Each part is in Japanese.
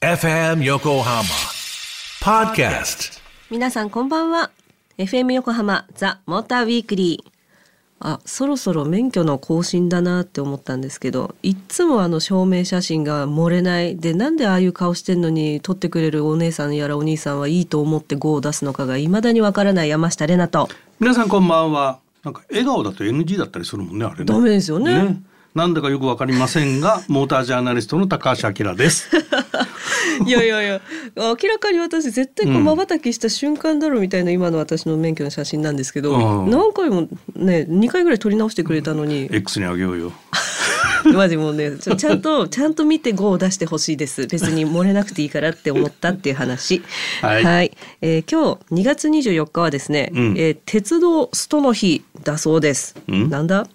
FM Yokohama Podcast. 皆さんこんばんは FM 横浜ザ・モーターウィークリーあそろそろ免許の更新だなって思ったんですけどいっつもあの証明写真が漏れないでなんでああいう顔してんのに撮ってくれるお姉さんやらお兄さんはいいと思って5を出すのかがいまだにわからない山下玲奈と皆さんこんばんは。なんか笑顔だと NG だったりするもんねあれね。ダメですよねなんだかよくわかりませんが、モータージャーナリストの高橋明です。いやいやいや。明らかに私絶対こううん。瞬きした瞬間だろうみたいな今の私の免許の写真なんですけど、うん。何回もね2回ぐらい撮り直してくれたのに。X にあげようよ。マジもうねちゃんとちゃんと見て5を出してほしいです。別に漏れなくていいからって思ったっていう話。はい。えー今日2月24日はですね、うん。えー鉄道ストの日だそうです、うん。なんだ？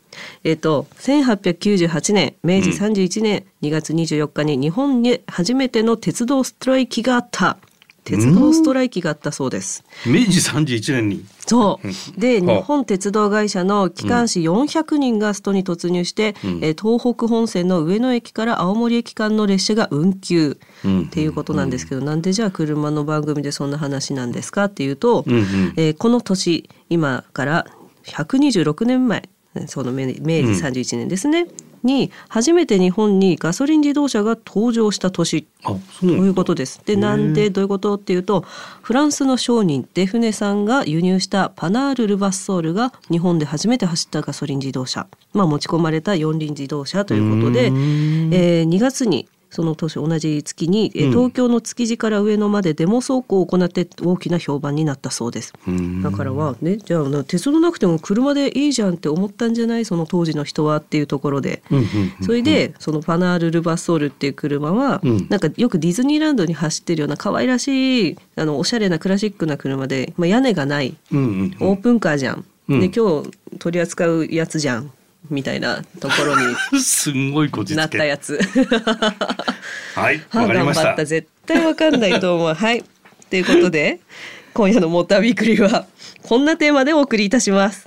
えっ、と1898年明治31年2月24日に日本に初めての鉄道ストライキがあった。鉄道ストライキがあったそうです、明治31年に。そう。で、はあ。日本鉄道会社の機関士400人がストに突入して、うん。えー東北本線の上野駅から青森駅間の列車が運休。うん。っていうことなんですけど、なんでじゃあ車の番組でそんな話なんですかっていうと、うんうん。えーこの年今から126年前その明明治31年ですね、に初めて日本にガソリン自動車が登場した年。ということです。で、なんでどういうことっていうと、フランスの商人デフネさんが輸入したパナール・ルバッソールが日本で初めて走ったガソリン自動車、まあ持ち込まれた四輪自動車ということで、えうーん。ー2月にその年同じ月に、えーうん。東京の築地から上野までデモ走行を行って大きな評判になったそうです。うん。だからはね、じゃあな鉄道なくても車でいいじゃんって思ったんじゃない？その当時の人はっていうところで。うんうんうんそれでそのパナール・ルバッソールっていう車は、うん。なんかよくディズニーランドに走ってるような可愛らしいあのおしゃれなクラシックな車で、まあ、屋根がない。うんうんオープンカーじゃん。で今日取り扱うやつじゃんみたいなところうん。すんごいこじにな。ったやつ。はい、はわかりました頑張った。絶対わかんないと思う。はいということで今夜のモーターウィークリーはこんなテーマでお送りいたします。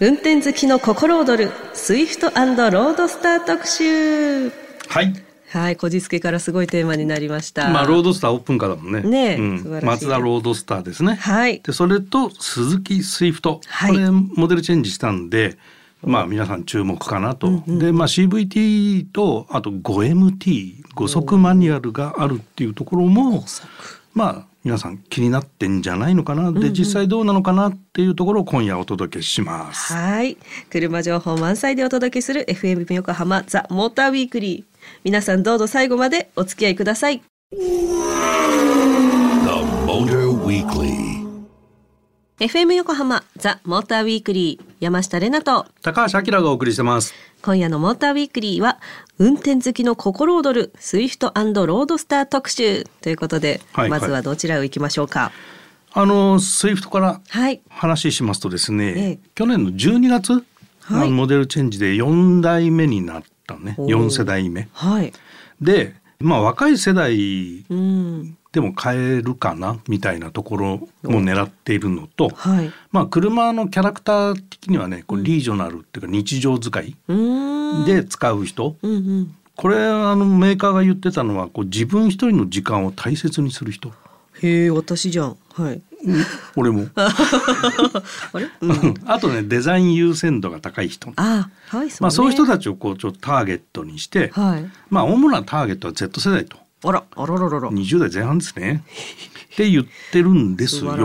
運転好きの心躍るスイフトロードスター特集はい。はい、こじつけからすごいテーマになりました。まあロードスターオープンカーだもんね。ねえうん素晴らしいマツダロードスターですね。はいでそれとスズキスイフト、はいこれモデルチェンジしたんで、まあ皆さん注目かなと。でまあ CVT とあと 5MT 5速マニュアルがあるっていうところもまあ皆さん気になってんじゃないのかな？で実際どうなのかなっていうところを今夜お届けします。はい、車情報満載でお届けする FM 横浜ザ・モーターウィークリー。皆さんどうぞ最後までお付き合いください。The Motor Weekly. FM 横浜ザ・モーターウィークリー山下れなと高橋明がお送りしてます。今夜のモーターウィークリーは運転好きの心躍るスイフトロードスター特集ということで、はいまずはどちらを行きましょうか？あのスイフトからはい。話しますとですね、ええ去年の12月、はいモデルチェンジで4代目になったねおー4世代目はい。でまあ若い世代うん。でも買えるかなみたいなところも狙っているのと、はい。まあ車のキャラクター的にはねこうリージョナルっていうか日常使い。で使う人、うんうん。これあのメーカーが言ってたのはこう自分一人の時間を大切にする人、へえ、私じゃん。はい。うん俺も あれ？うん。あとねデザイン優先度が高い人あ、はい。まあ、そういう人だ。たちをこうちょっとターゲットにして、はい。まあ主なターゲットは Z 世代とあら、あらららら。20代前半ですね。って言ってるんですよ。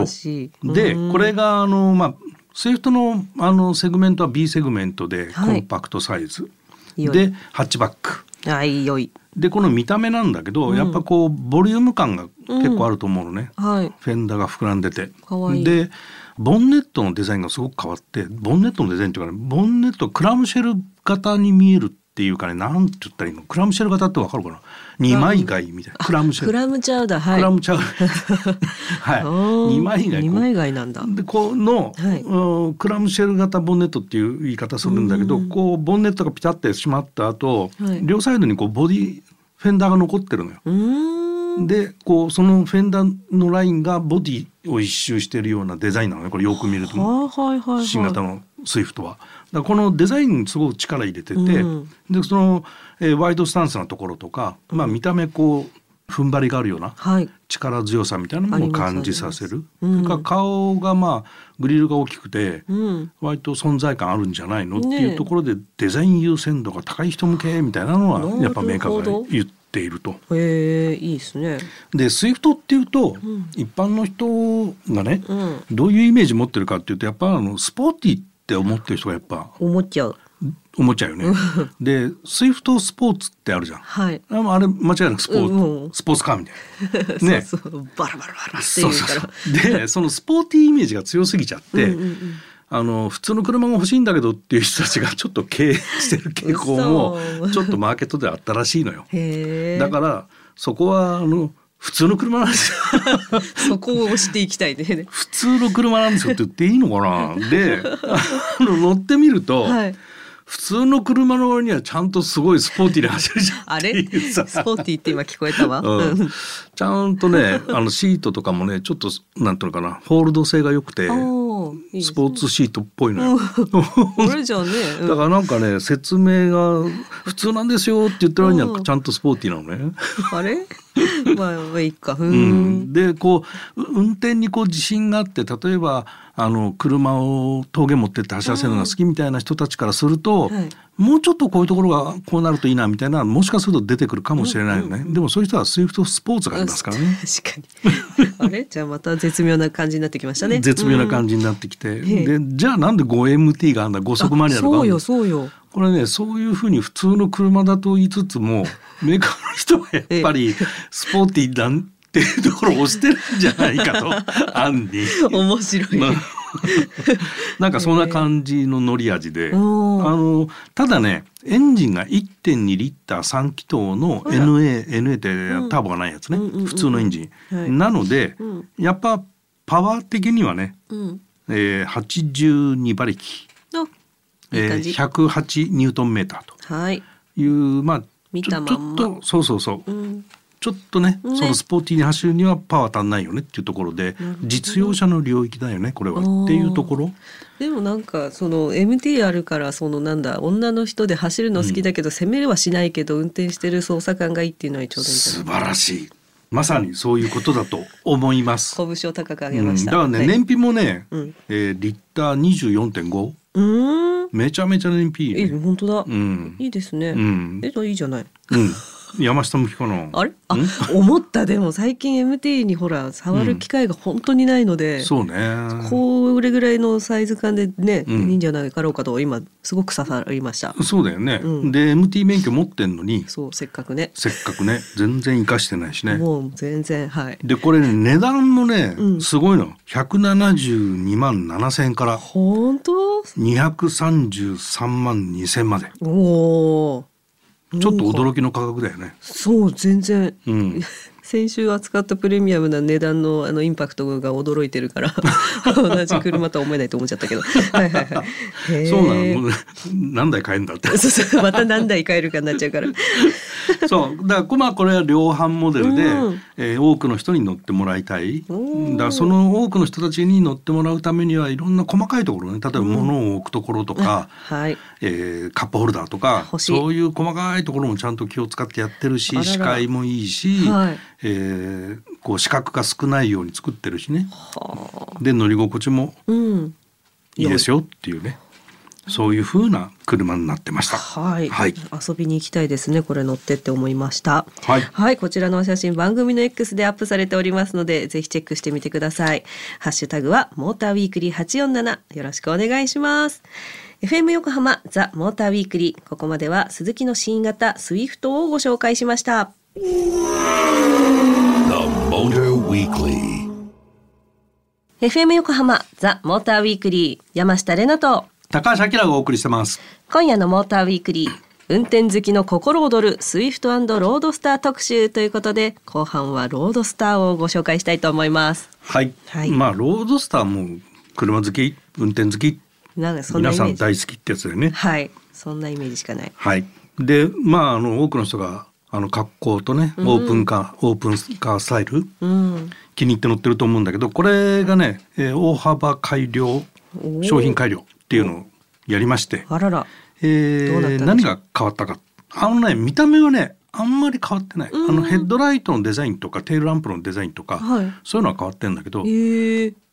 でうん。これがあのまあスイフトのあのセグメントは B セグメントでコはい。ンパクトサイズ、でハッチバック。あ、いい。よい。でこの見た目なんだけど、うん。やっぱこうボリューム感が結構あると思うのね、はい。フェンダーが膨らんでて。いい。でボンネットのデザインがすごく変わってボンネットのデザインっていうかねボンネットクラムシェル型に見えるっていうかねなんて言ったらいいの？クラムシェル型ってわかるかな？二枚貝みたいな。クラムシェル。クラムチャウダー、はい。クラムチャウダー。はい。二枚貝二枚貝なんだ。でこの、はい。うんクラムシェル型ボンネットっていう言い方するんだけど、うん。こうボンネットがピタってしまった後、はい。両サイドにこうボディフェンダーが残ってるのよ。うーん。でこうそのフェンダーのラインがボディを一周してるようなデザインなのね。これよく見ると。新型のスイフトは。らこのデザインにすごく力入れてて、うん。でその、えーワイドスタンスなところとか、まあ、見た目こう踏ん張りがあるようなはい。力強さみたいなものを感じさせる。あります。それから顔がまあグリルが大きくて、うん。割と存在感あるんじゃないのっていうところでデザイン優先度が高い人向けみたいなのはやっぱメーカーが言っていると。へえいいですね。でスイフトっていうと、ん。一般の人がね、うん。どういうイメージ持ってるかっていうとやっぱあのスポーティーって思ってる人がやっぱ。思っちゃう。思っちゃうよね。でスイフトスポーツってあるじゃん。はい。ああれ間違いなくスポーツ、うんうん。スポーツカーみたいな。ね。そうそう。バラバラバラってそうそうそう。でそのスポーティーイメージが強すぎちゃって、うんうんうん。あの普通の車が欲しいんだけどっていう人たちがちょっと経営してる傾向も 嘘。ちょっとマーケットであったらしいのよ。だからそこはあの普通の車なんですよ。そこを押していきたいね。普通の車なんですよって 言っていいのかな？であの乗ってみると、はい。普通の車の割にはちゃんとすごいスポーティーに走るじゃん。あれ？スポーティーって今聞こえたわ、うん、ちゃんとねあのシートとかもねちょっとなんていうのかなホールド性が良くてスポーツシートっぽいのよ。これじゃあね、うん。だからなんかね説明が普通なんですよって言ってる割にちゃんとスポーティーなのね。あれ？まあまあいいか。うん。ん。でこうう運転にこう自信があって例えばあの車を峠持ってって走らせるのが好きみたいな人たちからすると、はい。もうちょっとこういうところがこうなるといいなみたいなもしかすると出てくるかもしれないよね、でもそういう人はスイフトスポーツがありますからね。確かに。あれ？じゃあまた絶妙な感じになってきましたね。絶妙な感じ、じになってきて、ええ。でじゃあなんで 5MT があんだ5速マニュアルがあそうよるんだそうよ。これねそういうふうに普通の車だと言いつつもメーカーの人はやっぱりスポーティーなんていうところを押してるんじゃないかと。案に。面白い、まあなんかそんな感じの乗り味で、あのただねエンジンが1.2リッター3気筒の NA, NA ってターボがないやつね、うん普通のエンジン、はい。なので、うん。やっぱパワー的にはね、うん。えー、82馬力、あいいえー、感じ、108ニュートンメーターはい。というまあ見ちょたまんま。ちょっとそうそうそう。うんちょっとねね。そのスポーティーに走るにはパワー足んないよねっていうところで実用車の領域だよねこれはっていうところ。でもなんかその MT あるからそのなんだ女の人で走るの好きだけど、攻めはしないけど運転してる操作感がいいっていうのはちょうどいい素晴らしい。まさにそういうことだと思います。拳を高く上うん、げました、だからね、はい。燃費もね、うん。えーリッター24.5うーん。めちゃめちゃ燃費いい、えね。本当だ、うん。いいですね、うん。えじゃあいいじゃない。うん、山下向きかな。あれ？あん？思った。でも最近 MT にほら触る機会が本当にないので、そうね。これぐらいのサイズ感でね、うん。いいんじゃないかろうかと今すごく刺さりました。そうだよね。うん。で MT 免許持ってんのにそうせっかくね。せっかくね全然活かしてないしね。もう全然はい。でこれね値段もね、うん。すごいの。172万7千円から本当？233万2千まで。おおちょっと驚きの価格だよね。そう全然、うん先週扱ったプレミアムな値段のあのインパクトが驚いてるから 同じ車とは思えないと思っちゃったけど。はいはいはい。そうなの。何台買えるんだって。そうそう。また何台買えるかになっちゃうから。そう。だからまあこれは量販モデルで、うん。えー多くの人に乗ってもらいたい。だうんからその多くの人たちに乗ってもらうためにはいろんな細かいところね。例えば物を置くところとか、はい。えーカップホルダーとかそういう細かいところもちゃんと気を使ってやってるし視界もいいし、はいえーこう視覚が少ないように作ってるしね。はあ。で乗り心地もうん。いいですよっていうね。そういう風な車になってました。はい、はい。遊びに行きたいですねこれ乗ってって思いました。はい。こちらのお写真番組の X でアップされておりますのでぜひチェックしてみてください。ハッシュタグはモーターウィークリー847よろしくお願いします。FM 横浜ザ・モーターウィークリー。ここまではスズキの新型スイフトをご紹介しました. FM 横浜ザ・モーターウィークリー山下れなと高橋明がお送りしてます。今夜のモーターウィークリー運転好きの心躍るスイフトロードスター特集ということで後半はロードスターをご紹介したいと思います。はい、はい。まあロードスターも車好き運転好きなんかそんな皆さん大好きってやつだよね。はい。そんなイメージしかない。はい。でまああの多くの人があの格好とね、オープンカーオープンカースタイル？うん。気に入って乗ってると思うんだけどこれがね、えー大幅改良商品改良っていうのをやりまして、何が変わったか。あのね見た目はねあんまり変わってない、あのヘッドライトのデザインとかテールランプのデザインとか、はい。そういうのは変わってんだけど。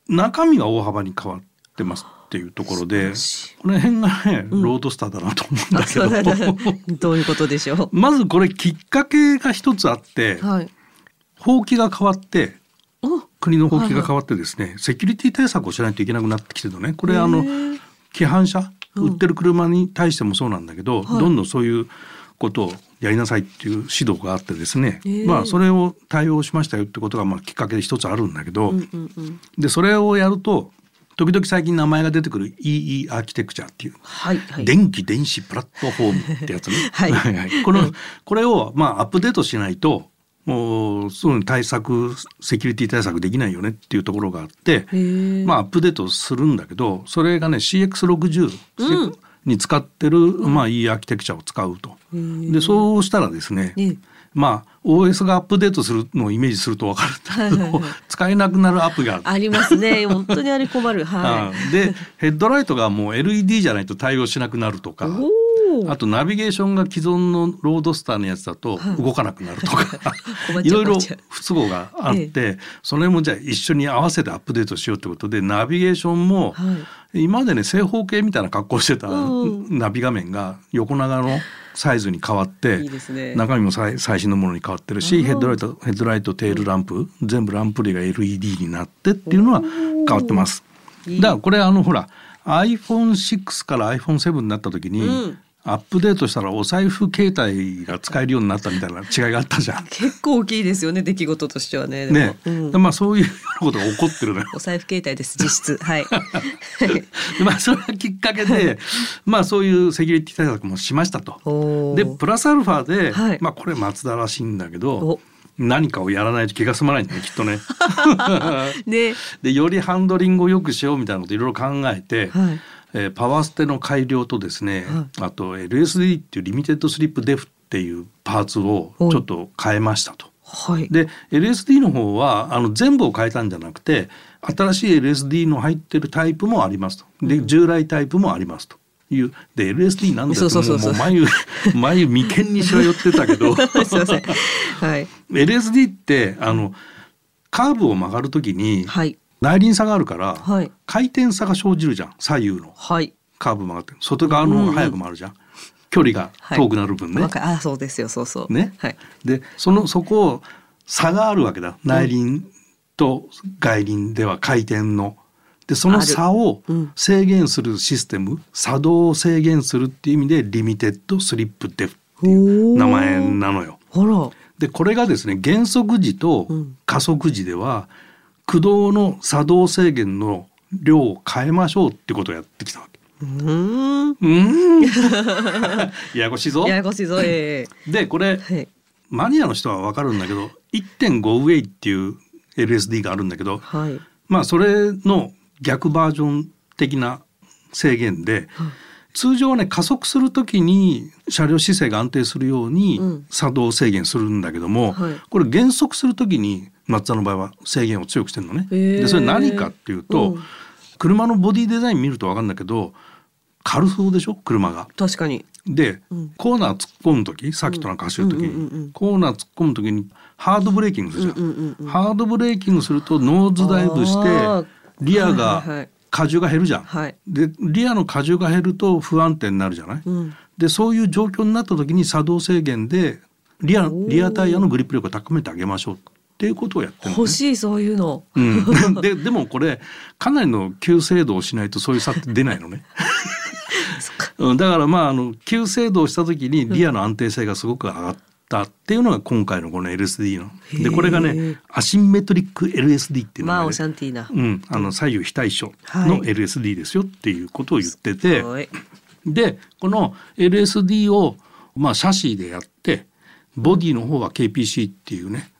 中身が大幅に変わってますっていうところでこの辺がね、ロードスターだなと思うんだけどね どういうことでしょまずこれきっかけが一つあって、う。はい。法規が変わってお。国の法規が変わってですね、セキュリティ対策をしないといけなくなってきてるのねこれあの規範車売ってる車に対してもそうなんだけど、はいどんどんそういうことをやりなさいっていう指導があってですね、まあそれを対応しましたよってことがまあきっかけで一つあるんだけど、うんうんうん。でそれをやると時々最近名前が出てくる EE アーキテクチャっていうはいはい。電気電子プラットフォームってやつね。はいはいこのこれをまあアップデートしないともうすぐに対策セキュリティ対策できないよねっていうところがあって。まあアップデートするんだけどそれがね CX60 うんに使ってる、まあいいアーキテクチャを使うと。でそうしたらですね、ええまあ OS がアップデートするのをイメージすると分かるんだけど、使えなくなるアプリがある。ありますね。本当にあれ困る。はうんでヘッドライトがもう LED じゃないと対応しなくなるとか。あとナビゲーションが既存のロードスターのやつだと動かなくなるとか、いろいろ不都合があって、それもじゃあ一緒に合わせてアップデートしようってことでナビゲーションも、はい今までね正方形みたいな格好してたうんナビ画面が横長のサイズに変わってね。中身も最最新のものに変わってるしヘッドライトヘッドライトテールランプ全部ランプ類が LED になってっていうのは変わってます。だからこれあのほら iPhone6 から iPhone7 になった時に、うんアップデートしたらお財布携帯が使えるようになったみたいな違いがあったじゃん。結構大きいですよね。出来事としてはね。ね、うんまあそういうことが起こってるのよ。お財布携帯です。実質。はい。でまあそれがきっかけで、まあそういうセキュリティ対策もしましたと。でプラスアルファで、はいまあこれ松田らしいんだけおど何かをやらないと気が済まないんだねきっとね。ね。でよりハンドリングを良くしようみたいなこといろいろ考えて、はい。えーパワーステの改良とですね、はあと LSD っていうリミテッドスリップデフっていうパーツをちょっと変えましたと。はい。で LSD の方はあの全部を変えたんじゃなくて新しい LSD の入ってるタイプもありますとで従来タイプもありますというで LSD なんだよもう眉 眉眉間にしわ寄ってたけどすいません。はい。LSD ってあのカーブを曲がるときにはい。内輪差があるから、はい回転差が生じるじゃん左右のはい。カーブ曲がって外側の方が速く回るじゃん、距離が遠くなる分ね。わかあ、そうですよ。そうそう。ね、はい。でそのそこを差があるわけだ内輪と外輪では回転の。でその差を制限するシステム、作動を制限するっていう意味でリミテッドスリップデフっていう名前なのよ。ほら。でこれがですね減速時とうん加速時では駆動の作動制限の量を変えましょうってことをやってきたわけ。うーん。うーんややこしいぞ。ややこしいぞ。えでこれえはい。マニアの人は分かるんだけど1.5ウェイっていう LSD があるんだけどはい。まあそれの逆バージョン的な制限で、通常はね加速する時に車両姿勢が安定するようにうん作動制限するんだけども、はいこれ減速する時に松田の場合は制限を強くしてるのね。でそれ何かっていうと、うん。車のボディデザイン見ると分かるんだけど軽そうでしょ？車が。確かに。で、うん。コーナー突っ込む時さっきとなんか走る時に、コーナー突っ込む時にハードブレーキングするじゃん,、ハードブレーキングするとノーズダイブしてリアが荷重が減るじゃん。はい。でリアの荷重が減ると不安定になるじゃない、うん。でそういう状況になった時に作動制限でリアリアタイヤのグリップ力を高めてあげましょうっていうことをやってるの、ね欲。しいそういうの。うん、ででもこれかなりの急制度をしないとそういう差って出ないのね。うんだからまああの急制度をした時にリアの安定性がすごく上がったっていうのが今回のこの LSD の。でこれがへねーアシンメトリック LSD っていうのが、まあオねシャンティーな。うん、あの左右非対称のはい LSD ですよっていうことを言ってて、はいでこの LSD をまあシャシーでやってボディの方は KPC っていうね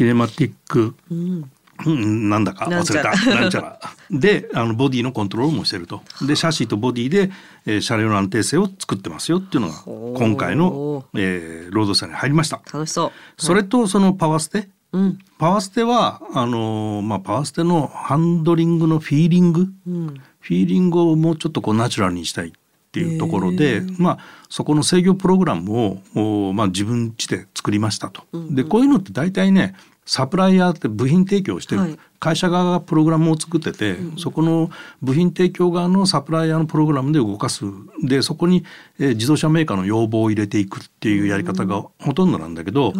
キネマティックうん。うん、なんだか忘れた。ななんちゃら。であのボディのコントロールもしてると。でシャシーとボディで、えー車両の安定性を作ってますよっていうのが今回の、えーロード車に入りました。楽しそう。それとそのパワーステ。うん。パワーステはあのーまあパワーステのハンドリングのフィーリング。うん。フィーリングをもうちょっとこうナチュラルにしたいっっていうところで、まあ、そこの制御プログラムをおまあ、自分家で作りましたと。でこういうのって大体ねサプライヤーって部品提供してる、はい。会社側がプログラムを作ってて、そこの部品提供側のサプライヤーのプログラムで動かす。でそこに、えー自動車メーカーの要望を入れていくっていうやり方がほとんどなんだけど、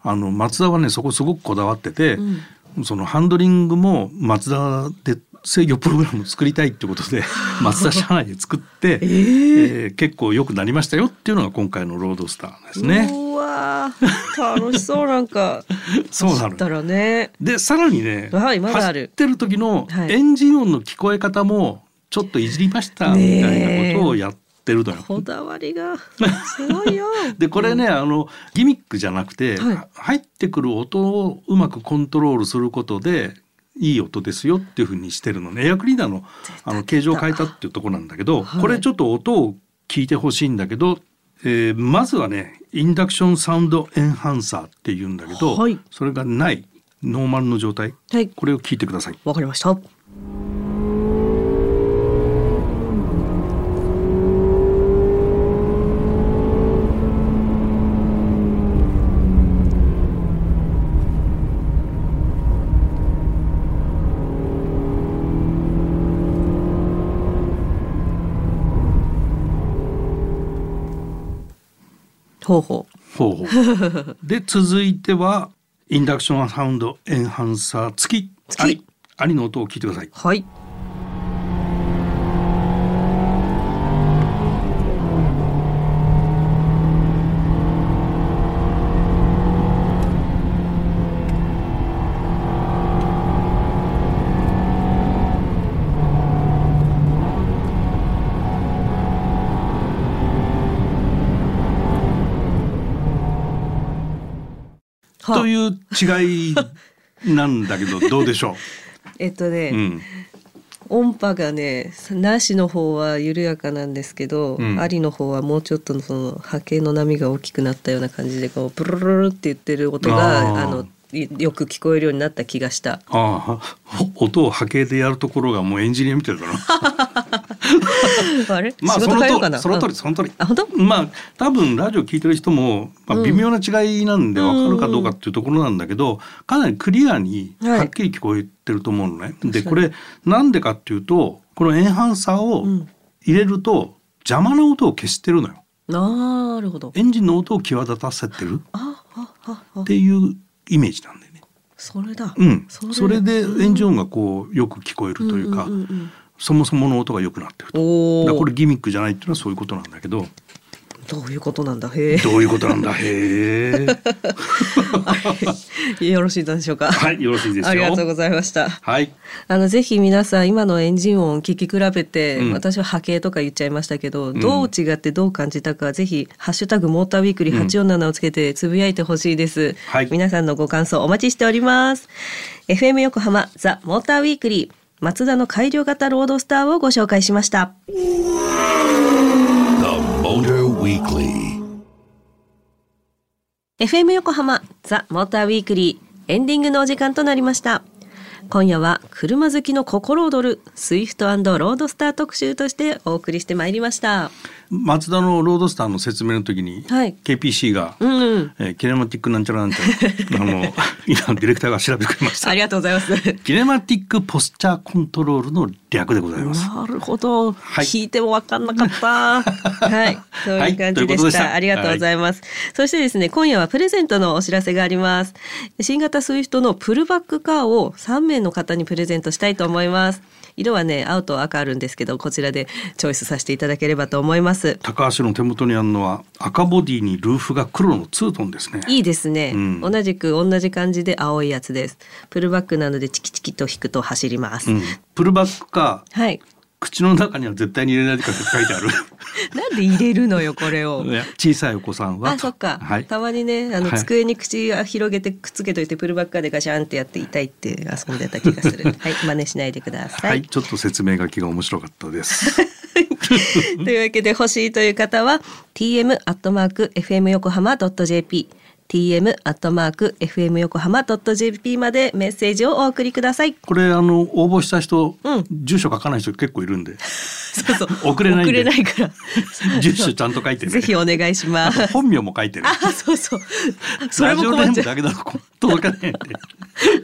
あのマツダはねそこすごくこだわってて、そのハンドリングもマツダで制御プログラムを作りたいってことでマツダ社内で作って、えー。結構良くなりましたよっていうのが今回のロードスターですね。楽しそうなんか そうなったらね。でさらにね、はいまだある。走ってる時のはい。エンジン音の聞こえ方もちょっといじりましたみたいなことをやってるのよ。こだわりがすごいよ。でこれね、あのギミックじゃなくて、はい。入ってくる音をうまくコントロールすることでいい音ですよっていうふうにしてるのね。エアクリーナーのあの形状を変えたっていうところなんだけど、はい。これちょっと音を聞いてほしいんだけど、えーまずはねインダクションサウンドエンハンサーっていうんだけど、はい。それがないノーマルの状態。はい。これを聞いてください。わかりましたほうほほうほうで続いてはインダクションサウンドエンハンサー付き。ありありの音を聞いてください。うはいという違いなんだけど どうでしょえっとね、う。うん、音波がねなしの方は緩やかなんですけど、うんありの方はもうちょっとのその波形の波が大きくなったような感じでこうプルルルルって言ってる音があのいよく聞こえるようになった気がした。ああほ音を波形でやるところがもうエンジニアみたいだな。あれ、まあ仕そのと。その通うんりその通り。あ本当？まあ多分ラジオ聞いてる人も、まあ、うん微妙な違いなんで分かるかどうかっていうところなんだけど、かなりクリアにはっきり聞こえてると思うのね。でこれなんでかっていうとこのエンハンサーをうん入れると邪魔な音を消してるのよ。なるほど。エンジンの音を際立たせてるっていうイメージなんだよね。それだ。うん、それでエンジン音がこうよく聞こえるというか、そもそもの音が良くなってると。だこれギミックじゃないっていうのはそういうことなんだけど。どういうことなんだ？へどういうことなんだ？へええ。よろしいでしょうか？はいよろしいですよ。ありがとうございました。はい。あのぜひ皆さん今のエンジン音を聞き比べて、うん。私は波形とか言っちゃいましたけど、どう違ってどう感じたかぜひハッシュタグモーターウィークリー847をつけてつぶやいてほしいです、はい。皆さんのご感想お待ちしております。FM 横浜ザ・モーターウィークリーマツダの改良型ロードスターをご紹介しました. FM 横浜ザ・モーターウィークリーエンディングのお時間となりました。今夜は車好きの心躍るスイフトロードスター特集としてお送りしてまいりましたマツダのロードスターの説明の時に、はい。KPC が、うんうん。えーキネマティックなんちゃらなんちゃら あの今ディレクターが調べてくれました。ありがとうございます。 Kinematic Posture Control の略でございます。なるほど、はい。聞いても分かんなかった。はい。そういう感じでした,、はいありがとうございます、そしてですね今夜はプレゼントのお知らせがあります。新型スイフトのプルバックカーを3名の方にプレゼントしたいと思います色はね青と赤あるんですけどこちらでチョイスさせていただければと思います。高橋の手元にあるのは赤ボディにルーフが黒のツートンですね。いいですね、うん。同じく同じ感じで青いやつです。プルバックなのでチキチキと引くと走ります、うん、プルバックかはい口の中には絶対に入れないでくださいって書いてある なんで入れるのよこれを 小さいお子さんはあ、そっか、はい、たまにね、あの、はい机に口を広げてくっつけといて、プルバッカーでガシャンってやって痛いって遊んでた気がする。はい、真似しないでくださ。はいい、ちょっと説明書きが面白かったです。というわけで欲しいという方は、tm アットマーク fm 横浜 .jp。Tm アットマーク fm 横浜ドット jp までメッセージをお送りください。これあの応募した人、うん住所書かない人結構いるんでそうそう。送れない送れないから。住所ちゃんと書いてねぜひお願いします。本名も書いてねあ、そうそう。それも困っちゃう。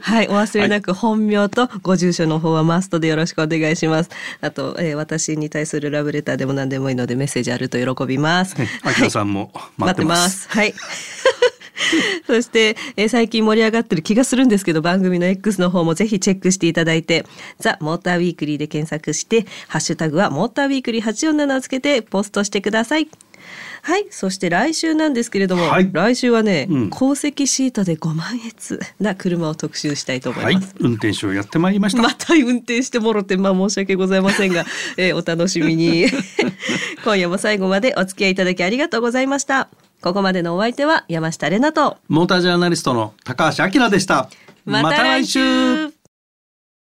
はい、お忘れなく本名とご住所の方はマストでよろしくお願いします。あと、えー私に対するラブレターでも何でもいいのでメッセージあると喜びます。あきらさんも待ってます。はい。そして、えー最近盛り上がってる気がするんですけど、番組の X の方もぜひチェックしていただいて、ザ・モーターウィークリーで検索して、ハッシュタグはモーターウィークリー847をつけてポストしてください。はい。そして来週なんですけれども、はい来週はね、うん鉱石シートで5万円な車を特集したいと思はいいます。、運転手をやってまいりました。また運転してもろて、まあ申し訳ございませんが、えーお楽しみに。今夜も最後までお付き合いいただきありがとうございました。ここまでのお相手は山下れなと、モータージャーナリストの高橋明でした。また来週